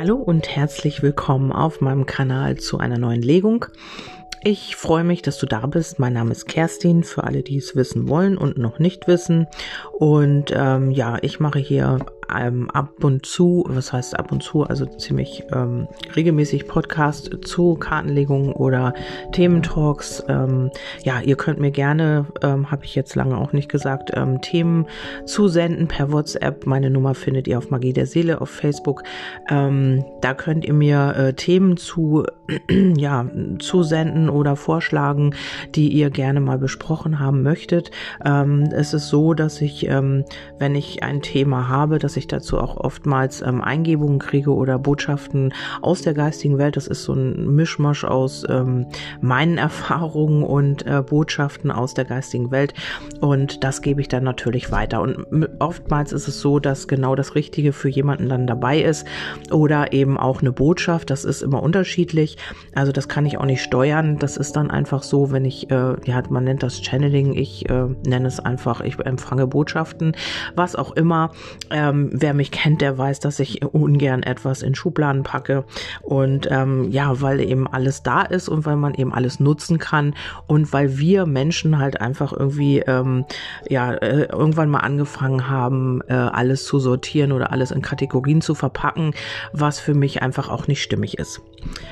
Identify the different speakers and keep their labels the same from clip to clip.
Speaker 1: Hallo und herzlich willkommen auf meinem Kanal zu einer neuen Legung. Ich freue mich, dass du da bist. Mein Name ist Kerstin, für alle, die es wissen wollen und noch nicht wissen. Und ähm, ja, ich mache hier ähm, ab und zu, was heißt ab und zu, also ziemlich ähm, regelmäßig Podcast zu Kartenlegungen oder Thementalks. Ähm, ja, ihr könnt mir gerne, ähm, habe ich jetzt lange auch nicht gesagt, ähm, Themen zusenden per WhatsApp. Meine Nummer findet ihr auf Magie der Seele auf Facebook. Ähm, da könnt ihr mir äh, Themen zu, ja, zusenden oder vorschlagen, die ihr gerne mal besprochen haben möchtet. Ähm, es ist so, dass ich, ähm, wenn ich ein Thema habe, dass ich ich dazu auch oftmals ähm, Eingebungen kriege oder Botschaften aus der geistigen Welt. Das ist so ein Mischmasch aus ähm, meinen Erfahrungen und äh, Botschaften aus der geistigen Welt. Und das gebe ich dann natürlich weiter. Und oftmals ist es so, dass genau das Richtige für jemanden dann dabei ist oder eben auch eine Botschaft. Das ist immer unterschiedlich. Also das kann ich auch nicht steuern. Das ist dann einfach so, wenn ich, äh, ja, man nennt das Channeling. Ich äh, nenne es einfach, ich empfange Botschaften, was auch immer. Ähm, wer mich kennt, der weiß, dass ich ungern etwas in Schubladen packe. Und ähm, ja, weil eben alles da ist und weil man eben alles nutzen kann und weil wir Menschen halt einfach irgendwie ähm, ja äh, irgendwann mal angefangen haben, äh, alles zu sortieren oder alles in Kategorien zu verpacken, was für mich einfach auch nicht stimmig ist.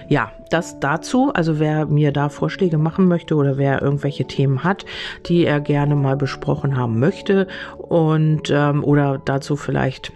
Speaker 1: Ja, das dazu. Also wer mir da Vorschläge machen möchte oder wer irgendwelche Themen hat, die er gerne mal besprochen haben möchte und ähm, oder dazu vielleicht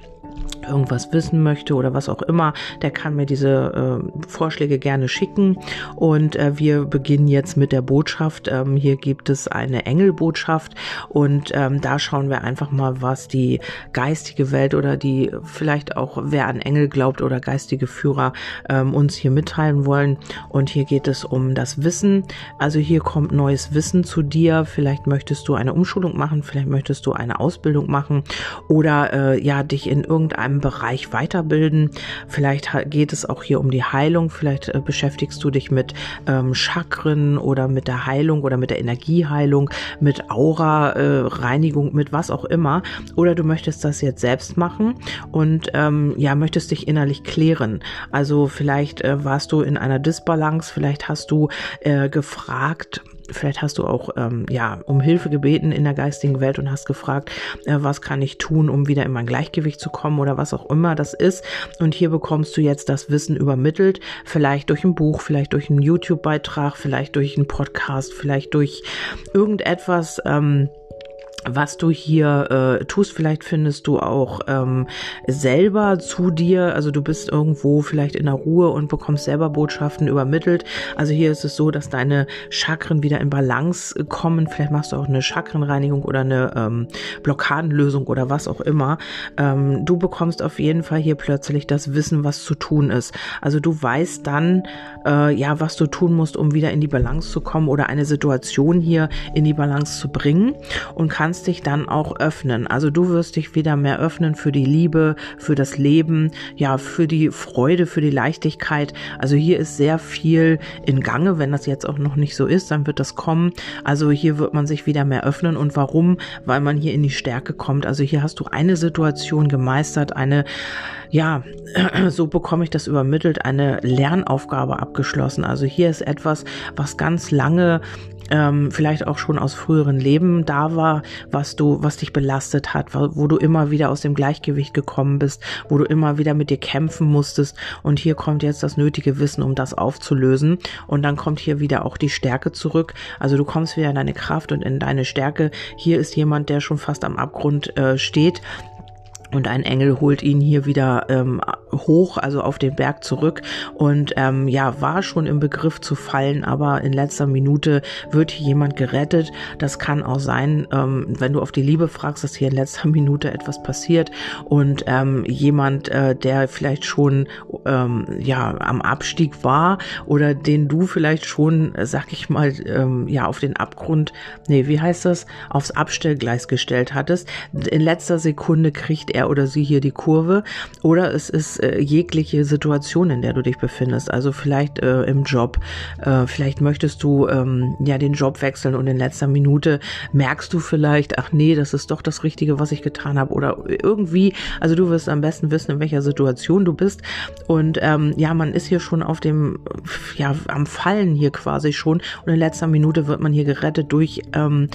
Speaker 1: irgendwas wissen möchte oder was auch immer, der kann mir diese äh, Vorschläge gerne schicken. Und äh, wir beginnen jetzt mit der Botschaft. Ähm, hier gibt es eine Engelbotschaft und ähm, da schauen wir einfach mal, was die geistige Welt oder die vielleicht auch wer an Engel glaubt oder geistige Führer ähm, uns hier mitteilen wollen. Und hier geht es um das Wissen. Also hier kommt neues Wissen zu dir. Vielleicht möchtest du eine Umschulung machen, vielleicht möchtest du eine Ausbildung machen oder äh, ja dich in irgendeinem einem Bereich weiterbilden. Vielleicht geht es auch hier um die Heilung. Vielleicht äh, beschäftigst du dich mit ähm, Chakren oder mit der Heilung oder mit der Energieheilung, mit Aura-Reinigung, äh, mit was auch immer. Oder du möchtest das jetzt selbst machen und ähm, ja, möchtest dich innerlich klären. Also vielleicht äh, warst du in einer Disbalance, vielleicht hast du äh, gefragt, Vielleicht hast du auch ähm, ja um Hilfe gebeten in der geistigen Welt und hast gefragt, äh, was kann ich tun, um wieder in mein Gleichgewicht zu kommen oder was auch immer das ist. Und hier bekommst du jetzt das Wissen übermittelt, vielleicht durch ein Buch, vielleicht durch einen YouTube-Beitrag, vielleicht durch einen Podcast, vielleicht durch irgendetwas. Ähm, was du hier äh, tust. Vielleicht findest du auch ähm, selber zu dir, also du bist irgendwo vielleicht in der Ruhe und bekommst selber Botschaften übermittelt. Also hier ist es so, dass deine Chakren wieder in Balance kommen. Vielleicht machst du auch eine Chakrenreinigung oder eine ähm, Blockadenlösung oder was auch immer. Ähm, du bekommst auf jeden Fall hier plötzlich das Wissen, was zu tun ist. Also du weißt dann, äh, ja, was du tun musst, um wieder in die Balance zu kommen oder eine Situation hier in die Balance zu bringen und kannst kannst dich dann auch öffnen. Also du wirst dich wieder mehr öffnen für die Liebe, für das Leben, ja, für die Freude, für die Leichtigkeit. Also hier ist sehr viel in Gange. Wenn das jetzt auch noch nicht so ist, dann wird das kommen. Also hier wird man sich wieder mehr öffnen. Und warum? Weil man hier in die Stärke kommt. Also hier hast du eine Situation gemeistert, eine ja, so bekomme ich das übermittelt, eine Lernaufgabe abgeschlossen. Also hier ist etwas, was ganz lange ähm, vielleicht auch schon aus früheren Leben da war, was du, was dich belastet hat, wo du immer wieder aus dem Gleichgewicht gekommen bist, wo du immer wieder mit dir kämpfen musstest. Und hier kommt jetzt das nötige Wissen, um das aufzulösen. Und dann kommt hier wieder auch die Stärke zurück. Also du kommst wieder in deine Kraft und in deine Stärke. Hier ist jemand, der schon fast am Abgrund äh, steht, und ein Engel holt ihn hier wieder ähm, hoch, also auf den Berg zurück und ähm, ja, war schon im Begriff zu fallen, aber in letzter Minute wird hier jemand gerettet. Das kann auch sein, ähm, wenn du auf die Liebe fragst, dass hier in letzter Minute etwas passiert und ähm, jemand, äh, der vielleicht schon ähm, ja am Abstieg war oder den du vielleicht schon, äh, sag ich mal, ähm, ja auf den Abgrund, nee, wie heißt das, aufs Abstellgleis gestellt hattest. In letzter Sekunde kriegt er er oder sie hier die Kurve. Oder es ist äh, jegliche Situation, in der du dich befindest. Also vielleicht äh, im Job, äh, vielleicht möchtest du ähm, ja den Job wechseln und in letzter Minute merkst du vielleicht, ach nee, das ist doch das Richtige, was ich getan habe. Oder irgendwie, also du wirst am besten wissen, in welcher Situation du bist. Und ähm, ja, man ist hier schon auf dem, ja, am Fallen hier quasi schon. Und in letzter Minute wird man hier gerettet durch, ähm,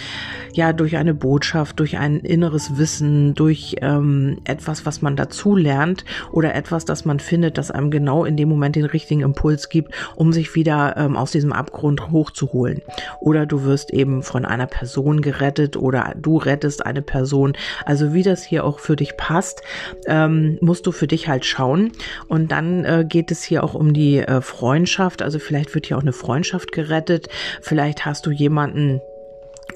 Speaker 1: ja, durch eine Botschaft, durch ein inneres Wissen, durch ähm, etwas, was man dazu lernt oder etwas, das man findet, das einem genau in dem Moment den richtigen Impuls gibt, um sich wieder ähm, aus diesem Abgrund hochzuholen. Oder du wirst eben von einer Person gerettet oder du rettest eine Person. Also wie das hier auch für dich passt, ähm, musst du für dich halt schauen. Und dann äh, geht es hier auch um die äh, Freundschaft. Also vielleicht wird hier auch eine Freundschaft gerettet. Vielleicht hast du jemanden,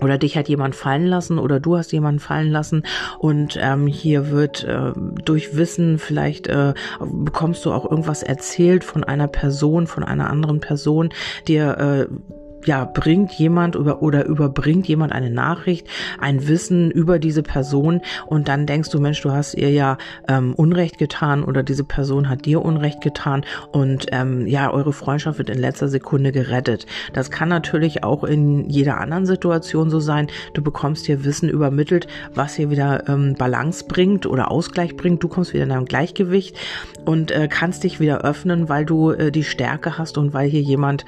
Speaker 1: oder dich hat jemand fallen lassen oder du hast jemanden fallen lassen. Und ähm, hier wird äh, durch Wissen vielleicht äh, bekommst du auch irgendwas erzählt von einer Person, von einer anderen Person, dir äh, ja, bringt jemand über, oder überbringt jemand eine Nachricht, ein Wissen über diese Person und dann denkst du, Mensch, du hast ihr ja ähm, Unrecht getan oder diese Person hat dir Unrecht getan und ähm, ja, eure Freundschaft wird in letzter Sekunde gerettet. Das kann natürlich auch in jeder anderen Situation so sein. Du bekommst hier Wissen übermittelt, was hier wieder ähm, Balance bringt oder Ausgleich bringt. Du kommst wieder in ein Gleichgewicht und äh, kannst dich wieder öffnen, weil du äh, die Stärke hast und weil hier jemand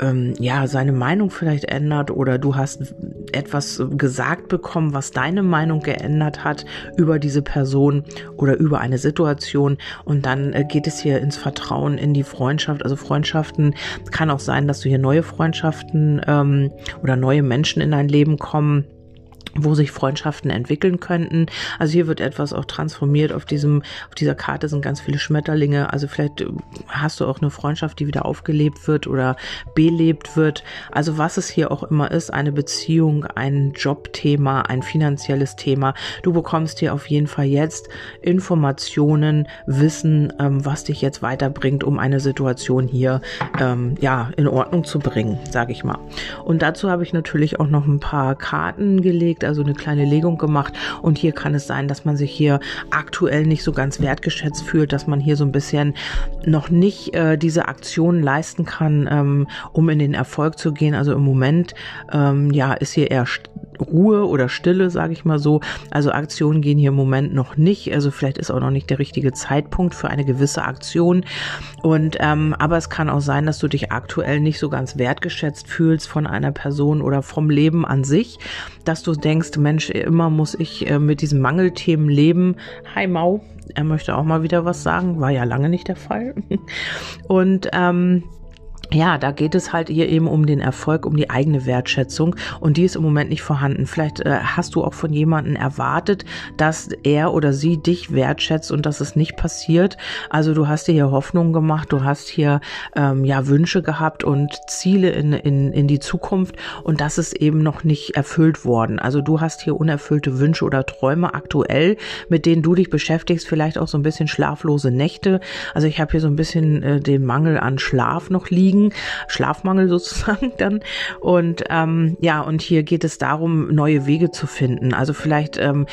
Speaker 1: ähm, ja seine Meinung vielleicht ändert oder du hast etwas gesagt bekommen, was deine Meinung geändert hat über diese Person oder über eine Situation und dann äh, geht es hier ins Vertrauen, in die Freundschaft. Also Freundschaften kann auch sein, dass du hier neue Freundschaften ähm, oder neue Menschen in dein Leben kommen wo sich Freundschaften entwickeln könnten. Also hier wird etwas auch transformiert. Auf diesem, auf dieser Karte sind ganz viele Schmetterlinge. Also vielleicht äh, hast du auch eine Freundschaft, die wieder aufgelebt wird oder belebt wird. Also was es hier auch immer ist, eine Beziehung, ein Jobthema, ein finanzielles Thema. Du bekommst hier auf jeden Fall jetzt Informationen, Wissen, ähm, was dich jetzt weiterbringt, um eine Situation hier ähm, ja in Ordnung zu bringen, sage ich mal. Und dazu habe ich natürlich auch noch ein paar Karten gelegt gelegt, also eine kleine Legung gemacht. Und hier kann es sein, dass man sich hier aktuell nicht so ganz wertgeschätzt fühlt, dass man hier so ein bisschen noch nicht äh, diese Aktion leisten kann, ähm, um in den Erfolg zu gehen. Also im Moment, ähm, ja, ist hier eher Ruhe oder Stille, sage ich mal so. Also Aktionen gehen hier im Moment noch nicht. Also vielleicht ist auch noch nicht der richtige Zeitpunkt für eine gewisse Aktion. Und ähm, aber es kann auch sein, dass du dich aktuell nicht so ganz wertgeschätzt fühlst von einer Person oder vom Leben an sich, dass du denkst, Mensch, immer muss ich äh, mit diesen Mangelthemen leben. Hi Mau, er möchte auch mal wieder was sagen, war ja lange nicht der Fall. Und ähm, ja, da geht es halt hier eben um den Erfolg, um die eigene Wertschätzung und die ist im Moment nicht vorhanden. Vielleicht äh, hast du auch von jemandem erwartet, dass er oder sie dich wertschätzt und dass es nicht passiert. Also du hast dir hier Hoffnung gemacht, du hast hier ähm, ja Wünsche gehabt und Ziele in, in, in die Zukunft und das ist eben noch nicht erfüllt worden. Also du hast hier unerfüllte Wünsche oder Träume aktuell, mit denen du dich beschäftigst, vielleicht auch so ein bisschen schlaflose Nächte. Also ich habe hier so ein bisschen äh, den Mangel an Schlaf noch liegen liegen, Schlafmangel sozusagen dann. Und ähm, ja, und hier geht es darum, neue Wege zu finden. Also vielleicht ähm,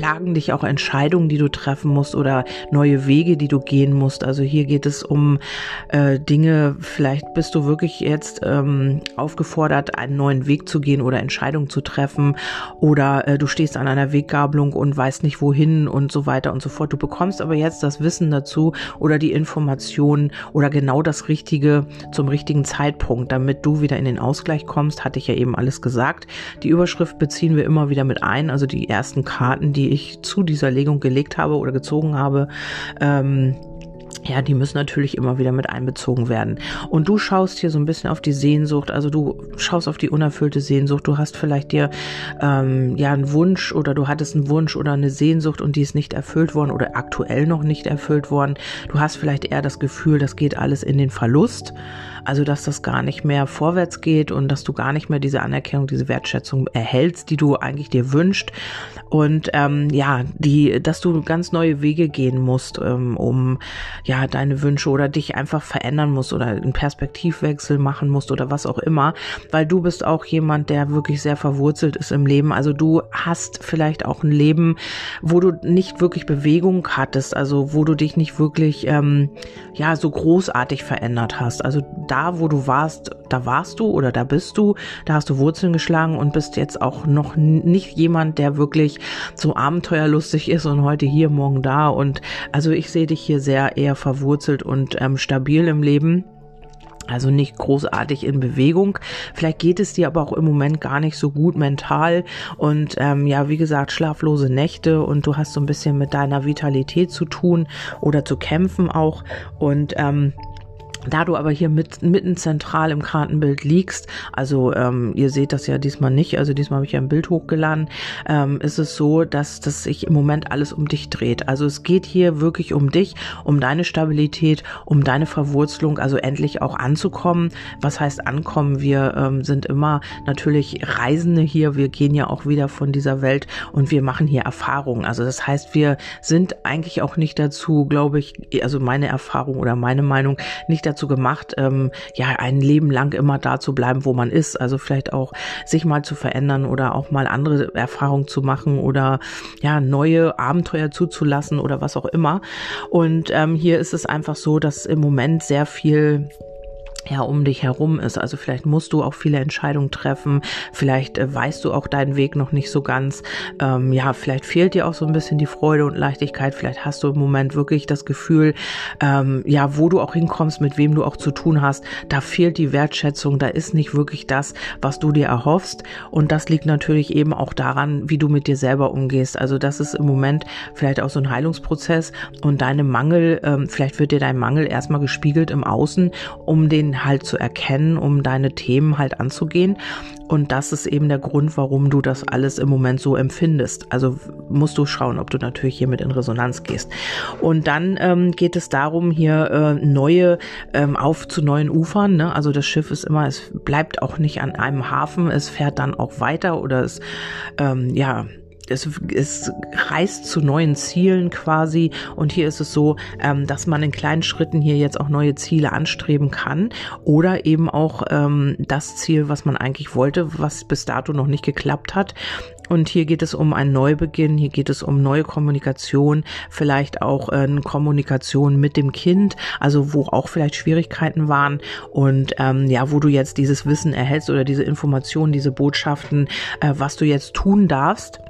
Speaker 1: plagen dich auch Entscheidungen, die du treffen musst oder neue Wege, die du gehen musst. Also hier geht es um äh, Dinge, vielleicht bist du wirklich jetzt ähm, aufgefordert, einen neuen Weg zu gehen oder Entscheidungen zu treffen oder äh, du stehst an einer Weggabelung und weißt nicht wohin und so weiter und so fort. Du bekommst aber jetzt das Wissen dazu oder die Informationen oder genau das Richtige zum richtigen Zeitpunkt, damit du wieder in den Ausgleich kommst, hatte ich ja eben alles gesagt. Die Überschrift beziehen wir immer wieder mit ein, also die ersten Karten, die die ich zu dieser Legung gelegt habe oder gezogen habe, ähm, ja, die müssen natürlich immer wieder mit einbezogen werden. Und du schaust hier so ein bisschen auf die Sehnsucht, also du schaust auf die unerfüllte Sehnsucht. Du hast vielleicht dir ähm, ja einen Wunsch oder du hattest einen Wunsch oder eine Sehnsucht und die ist nicht erfüllt worden oder aktuell noch nicht erfüllt worden. Du hast vielleicht eher das Gefühl, das geht alles in den Verlust. Also, dass das gar nicht mehr vorwärts geht und dass du gar nicht mehr diese Anerkennung, diese Wertschätzung erhältst, die du eigentlich dir wünscht. Und ähm, ja, die, dass du ganz neue Wege gehen musst, ähm, um ja deine Wünsche oder dich einfach verändern musst oder einen Perspektivwechsel machen musst oder was auch immer, weil du bist auch jemand, der wirklich sehr verwurzelt ist im Leben. Also du hast vielleicht auch ein Leben, wo du nicht wirklich Bewegung hattest, also wo du dich nicht wirklich ähm, ja so großartig verändert hast. Also da, wo du warst, da warst du oder da bist du, da hast du Wurzeln geschlagen und bist jetzt auch noch nicht jemand, der wirklich so abenteuerlustig ist und heute hier, morgen da. Und also ich sehe dich hier sehr eher verwurzelt und ähm, stabil im Leben. Also nicht großartig in Bewegung. Vielleicht geht es dir aber auch im Moment gar nicht so gut mental. Und ähm, ja, wie gesagt, schlaflose Nächte und du hast so ein bisschen mit deiner Vitalität zu tun oder zu kämpfen auch. Und ähm, da du aber hier mit, mitten zentral im Kartenbild liegst, also ähm, ihr seht das ja diesmal nicht, also diesmal habe ich ja ein Bild hochgeladen, ähm, ist es so, dass, dass sich im Moment alles um dich dreht. Also es geht hier wirklich um dich, um deine Stabilität, um deine Verwurzelung, also endlich auch anzukommen. Was heißt ankommen? Wir ähm, sind immer natürlich Reisende hier, wir gehen ja auch wieder von dieser Welt und wir machen hier Erfahrungen. Also das heißt, wir sind eigentlich auch nicht dazu, glaube ich, also meine Erfahrung oder meine Meinung, nicht dazu gemacht, ähm, ja, ein Leben lang immer da zu bleiben, wo man ist. Also vielleicht auch sich mal zu verändern oder auch mal andere Erfahrungen zu machen oder ja, neue Abenteuer zuzulassen oder was auch immer. Und ähm, hier ist es einfach so, dass im Moment sehr viel ja um dich herum ist. Also vielleicht musst du auch viele Entscheidungen treffen, vielleicht äh, weißt du auch deinen Weg noch nicht so ganz. Ähm, ja, vielleicht fehlt dir auch so ein bisschen die Freude und Leichtigkeit. Vielleicht hast du im Moment wirklich das Gefühl, ähm, ja, wo du auch hinkommst, mit wem du auch zu tun hast, da fehlt die Wertschätzung, da ist nicht wirklich das, was du dir erhoffst. Und das liegt natürlich eben auch daran, wie du mit dir selber umgehst. Also das ist im Moment vielleicht auch so ein Heilungsprozess und deine Mangel, ähm, vielleicht wird dir dein Mangel erstmal gespiegelt im Außen, um den halt zu erkennen, um deine Themen halt anzugehen. Und das ist eben der Grund, warum du das alles im Moment so empfindest. Also musst du schauen, ob du natürlich hiermit in Resonanz gehst. Und dann ähm, geht es darum, hier äh, neue ähm, auf zu neuen Ufern. Ne? Also das Schiff ist immer, es bleibt auch nicht an einem Hafen, es fährt dann auch weiter oder es ähm, ja es, es reist zu neuen Zielen quasi. Und hier ist es so, ähm, dass man in kleinen Schritten hier jetzt auch neue Ziele anstreben kann oder eben auch ähm, das Ziel, was man eigentlich wollte, was bis dato noch nicht geklappt hat. Und hier geht es um einen Neubeginn, hier geht es um neue Kommunikation, vielleicht auch äh, Kommunikation mit dem Kind, also wo auch vielleicht Schwierigkeiten waren und ähm, ja, wo du jetzt dieses Wissen erhältst oder diese Informationen, diese Botschaften, äh, was du jetzt tun darfst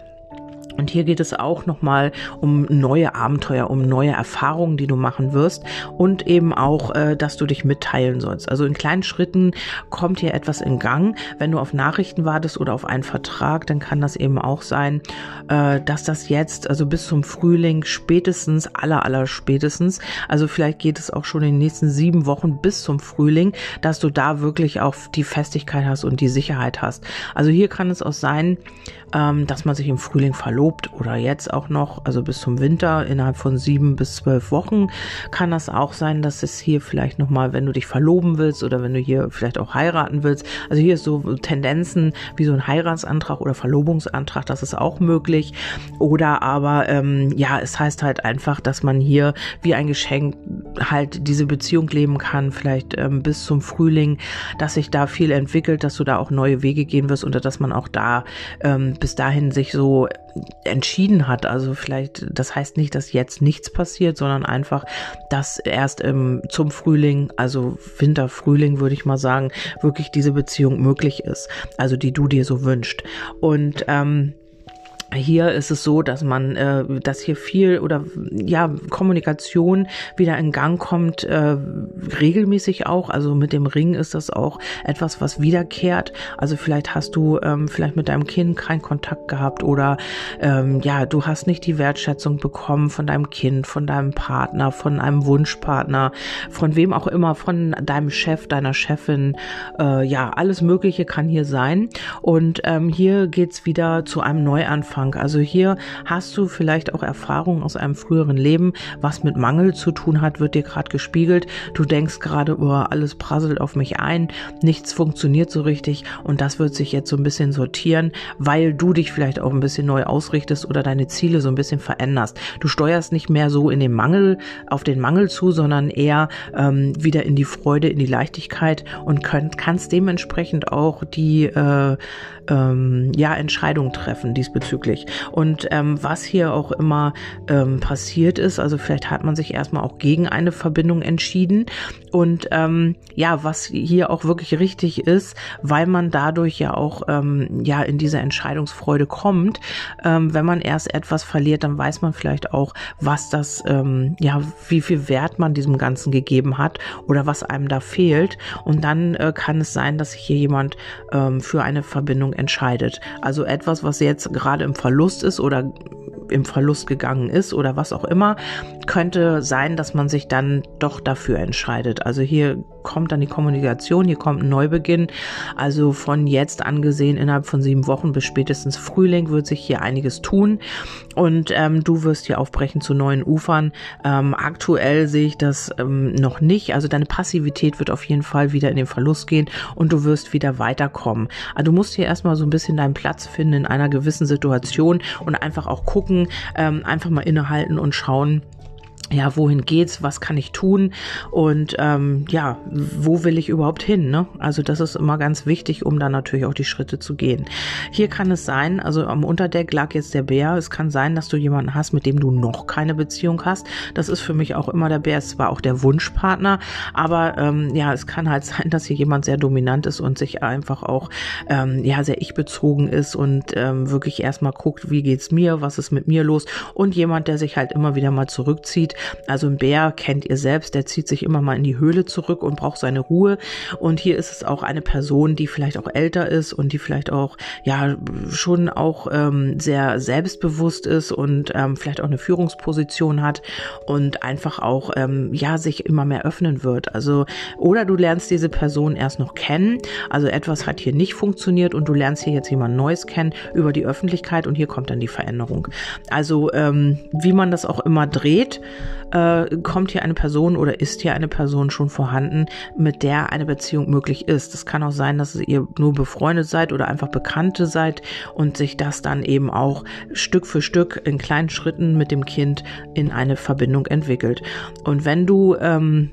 Speaker 1: und hier geht es auch nochmal um neue Abenteuer, um neue Erfahrungen, die du machen wirst und eben auch, äh, dass du dich mitteilen sollst. Also in kleinen Schritten kommt hier etwas in Gang. Wenn du auf Nachrichten wartest oder auf einen Vertrag, dann kann das eben auch sein, äh, dass das jetzt, also bis zum Frühling spätestens, aller, aller spätestens, also vielleicht geht es auch schon in den nächsten sieben Wochen bis zum Frühling, dass du da wirklich auch die Festigkeit hast und die Sicherheit hast. Also hier kann es auch sein, ähm, dass man sich im Frühling verlobt oder jetzt auch noch, also bis zum Winter innerhalb von sieben bis zwölf Wochen kann das auch sein, dass es hier vielleicht nochmal, wenn du dich verloben willst oder wenn du hier vielleicht auch heiraten willst, also hier ist so Tendenzen wie so ein Heiratsantrag oder Verlobungsantrag, das ist auch möglich. Oder aber ähm, ja, es heißt halt einfach, dass man hier wie ein Geschenk halt diese Beziehung leben kann, vielleicht ähm, bis zum Frühling, dass sich da viel entwickelt, dass du da auch neue Wege gehen wirst oder dass man auch da ähm, bis dahin sich so entschieden hat. Also vielleicht, das heißt nicht, dass jetzt nichts passiert, sondern einfach, dass erst im, zum Frühling, also Winter, Frühling würde ich mal sagen, wirklich diese Beziehung möglich ist. Also die du dir so wünscht. Und ähm, hier ist es so, dass man, äh, dass hier viel oder ja Kommunikation wieder in Gang kommt, äh, regelmäßig auch. Also mit dem Ring ist das auch etwas, was wiederkehrt. Also vielleicht hast du ähm, vielleicht mit deinem Kind keinen Kontakt gehabt oder ähm, ja, du hast nicht die Wertschätzung bekommen von deinem Kind, von deinem Partner, von einem Wunschpartner, von wem auch immer, von deinem Chef, deiner Chefin. Äh, ja, alles Mögliche kann hier sein. Und ähm, hier geht's wieder zu einem Neuanfang Anfang. Also hier hast du vielleicht auch Erfahrungen aus einem früheren Leben, was mit Mangel zu tun hat, wird dir gerade gespiegelt. Du denkst gerade, oh, alles prasselt auf mich ein, nichts funktioniert so richtig und das wird sich jetzt so ein bisschen sortieren, weil du dich vielleicht auch ein bisschen neu ausrichtest oder deine Ziele so ein bisschen veränderst. Du steuerst nicht mehr so in den Mangel, auf den Mangel zu, sondern eher ähm, wieder in die Freude, in die Leichtigkeit und könnt, kannst dementsprechend auch die äh, ähm, ja, Entscheidungen treffen diesbezüglich. Und ähm, was hier auch immer ähm, passiert ist, also vielleicht hat man sich erstmal auch gegen eine Verbindung entschieden. Und ähm, ja, was hier auch wirklich richtig ist, weil man dadurch ja auch ähm, ja in diese Entscheidungsfreude kommt. Ähm, wenn man erst etwas verliert, dann weiß man vielleicht auch, was das, ähm, ja, wie viel Wert man diesem Ganzen gegeben hat oder was einem da fehlt. Und dann äh, kann es sein, dass sich hier jemand ähm, für eine Verbindung entscheidet. Also etwas, was jetzt gerade im Verlust ist oder im Verlust gegangen ist oder was auch immer, könnte sein, dass man sich dann doch dafür entscheidet. Also hier kommt dann die Kommunikation, hier kommt ein Neubeginn. Also von jetzt angesehen, innerhalb von sieben Wochen bis spätestens Frühling wird sich hier einiges tun und ähm, du wirst hier aufbrechen zu neuen Ufern. Ähm, aktuell sehe ich das ähm, noch nicht. Also deine Passivität wird auf jeden Fall wieder in den Verlust gehen und du wirst wieder weiterkommen. Also du musst hier erstmal so ein bisschen deinen Platz finden in einer gewissen Situation und einfach auch gucken, ähm, einfach mal innehalten und schauen, ja, wohin geht's, was kann ich tun und ähm, ja, wo will ich überhaupt hin? Ne? Also das ist immer ganz wichtig, um dann natürlich auch die Schritte zu gehen. Hier kann es sein, also am Unterdeck lag jetzt der Bär. Es kann sein, dass du jemanden hast, mit dem du noch keine Beziehung hast. Das ist für mich auch immer der Bär. Es war auch der Wunschpartner, aber ähm, ja, es kann halt sein, dass hier jemand sehr dominant ist und sich einfach auch ähm, ja sehr ich-bezogen ist und ähm, wirklich erstmal guckt, wie geht's mir, was ist mit mir los und jemand, der sich halt immer wieder mal zurückzieht also ein Bär kennt ihr selbst, der zieht sich immer mal in die Höhle zurück und braucht seine Ruhe. Und hier ist es auch eine Person, die vielleicht auch älter ist und die vielleicht auch ja schon auch ähm, sehr selbstbewusst ist und ähm, vielleicht auch eine Führungsposition hat und einfach auch ähm, ja sich immer mehr öffnen wird. Also oder du lernst diese Person erst noch kennen. Also etwas hat hier nicht funktioniert und du lernst hier jetzt jemand Neues kennen über die Öffentlichkeit und hier kommt dann die Veränderung. Also ähm, wie man das auch immer dreht, äh, kommt hier eine Person oder ist hier eine Person schon vorhanden, mit der eine Beziehung möglich ist. Es kann auch sein, dass ihr nur befreundet seid oder einfach Bekannte seid und sich das dann eben auch Stück für Stück in kleinen Schritten mit dem Kind in eine Verbindung entwickelt. Und wenn du ähm,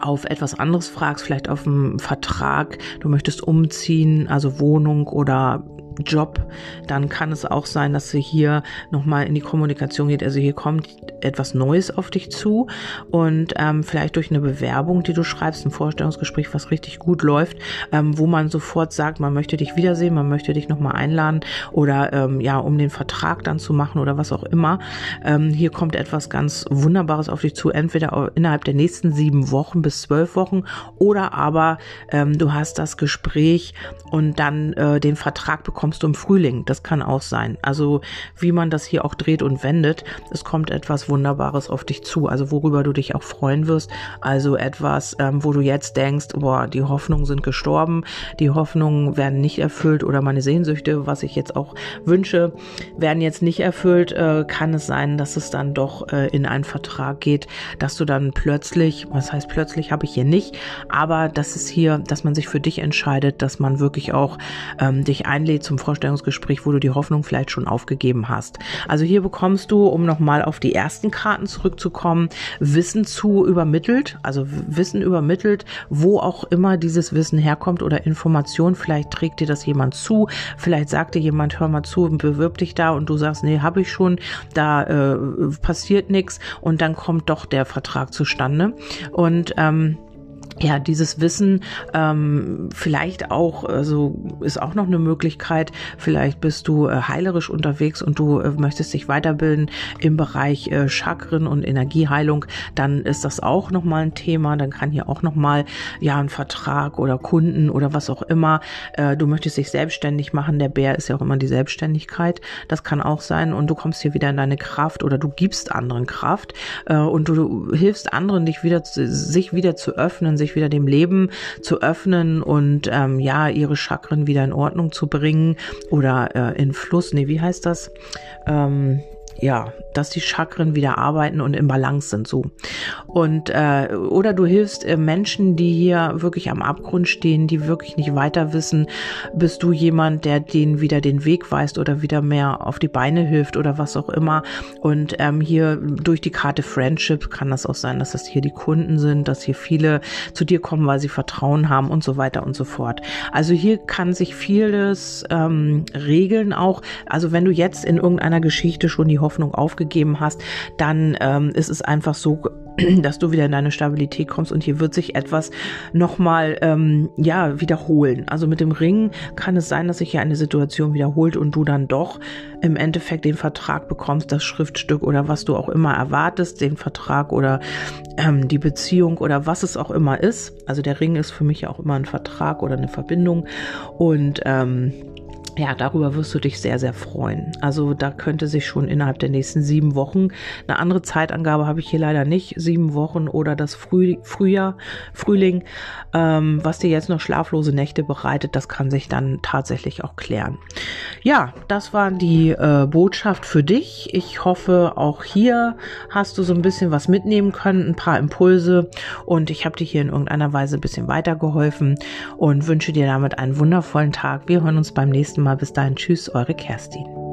Speaker 1: auf etwas anderes fragst, vielleicht auf einen Vertrag, du möchtest umziehen, also Wohnung oder Job, dann kann es auch sein, dass sie hier nochmal in die Kommunikation geht. Also hier kommt etwas Neues auf dich zu und ähm, vielleicht durch eine Bewerbung, die du schreibst, ein Vorstellungsgespräch, was richtig gut läuft, ähm, wo man sofort sagt, man möchte dich wiedersehen, man möchte dich nochmal einladen oder ähm, ja, um den Vertrag dann zu machen oder was auch immer. Ähm, hier kommt etwas ganz Wunderbares auf dich zu, entweder innerhalb der nächsten sieben Wochen bis zwölf Wochen oder aber ähm, du hast das Gespräch und dann äh, den Vertrag bekommst bekommst du im Frühling. Das kann auch sein. Also wie man das hier auch dreht und wendet, es kommt etwas Wunderbares auf dich zu. Also worüber du dich auch freuen wirst. Also etwas, ähm, wo du jetzt denkst, boah, die Hoffnungen sind gestorben, die Hoffnungen werden nicht erfüllt oder meine Sehnsüchte, was ich jetzt auch wünsche, werden jetzt nicht erfüllt. Äh, kann es sein, dass es dann doch äh, in einen Vertrag geht, dass du dann plötzlich, was heißt plötzlich, habe ich hier nicht, aber dass es hier, dass man sich für dich entscheidet, dass man wirklich auch ähm, dich einlädt zum zum Vorstellungsgespräch, wo du die Hoffnung vielleicht schon aufgegeben hast. Also hier bekommst du, um nochmal auf die ersten Karten zurückzukommen, Wissen zu übermittelt, also Wissen übermittelt, wo auch immer dieses Wissen herkommt oder Information. Vielleicht trägt dir das jemand zu, vielleicht sagt dir jemand, hör mal zu und bewirb dich da und du sagst, nee, habe ich schon, da äh, passiert nichts und dann kommt doch der Vertrag zustande. Und ähm, ja, dieses Wissen ähm, vielleicht auch, also ist auch noch eine Möglichkeit, vielleicht bist du äh, heilerisch unterwegs und du äh, möchtest dich weiterbilden im Bereich äh, Chakren und Energieheilung, dann ist das auch nochmal ein Thema, dann kann hier auch nochmal, ja, ein Vertrag oder Kunden oder was auch immer, äh, du möchtest dich selbstständig machen, der Bär ist ja auch immer die Selbstständigkeit, das kann auch sein. Und du kommst hier wieder in deine Kraft oder du gibst anderen Kraft äh, und du, du hilfst anderen, dich wieder, sich wieder zu öffnen, sich sich wieder dem Leben zu öffnen und ähm, ja, ihre Chakren wieder in Ordnung zu bringen oder äh, in Fluss, nee, wie heißt das? Ähm, ja, dass die Chakren wieder arbeiten und im Balance sind so. Und äh, oder du hilfst äh, Menschen, die hier wirklich am Abgrund stehen, die wirklich nicht weiter wissen. Bist du jemand, der denen wieder den Weg weist oder wieder mehr auf die Beine hilft oder was auch immer. Und ähm, hier durch die Karte Friendship kann das auch sein, dass das hier die Kunden sind, dass hier viele zu dir kommen, weil sie Vertrauen haben und so weiter und so fort. Also hier kann sich vieles ähm, regeln auch. Also wenn du jetzt in irgendeiner Geschichte schon die Hoffnung aufgegeben hast, dann ähm, ist es einfach so, dass du wieder in deine Stabilität kommst und hier wird sich etwas nochmal ähm, ja wiederholen. Also mit dem Ring kann es sein, dass sich hier eine Situation wiederholt und du dann doch im Endeffekt den Vertrag bekommst, das Schriftstück oder was du auch immer erwartest, den Vertrag oder ähm, die Beziehung oder was es auch immer ist. Also der Ring ist für mich auch immer ein Vertrag oder eine Verbindung und ähm, ja, darüber wirst du dich sehr, sehr freuen. Also da könnte sich schon innerhalb der nächsten sieben Wochen, eine andere Zeitangabe habe ich hier leider nicht, sieben Wochen oder das Früh, Frühjahr, Frühling, ähm, was dir jetzt noch schlaflose Nächte bereitet, das kann sich dann tatsächlich auch klären. Ja, das war die äh, Botschaft für dich. Ich hoffe, auch hier hast du so ein bisschen was mitnehmen können, ein paar Impulse und ich habe dir hier in irgendeiner Weise ein bisschen weitergeholfen und wünsche dir damit einen wundervollen Tag. Wir hören uns beim nächsten Mal. Bis dahin, tschüss, eure Kerstin.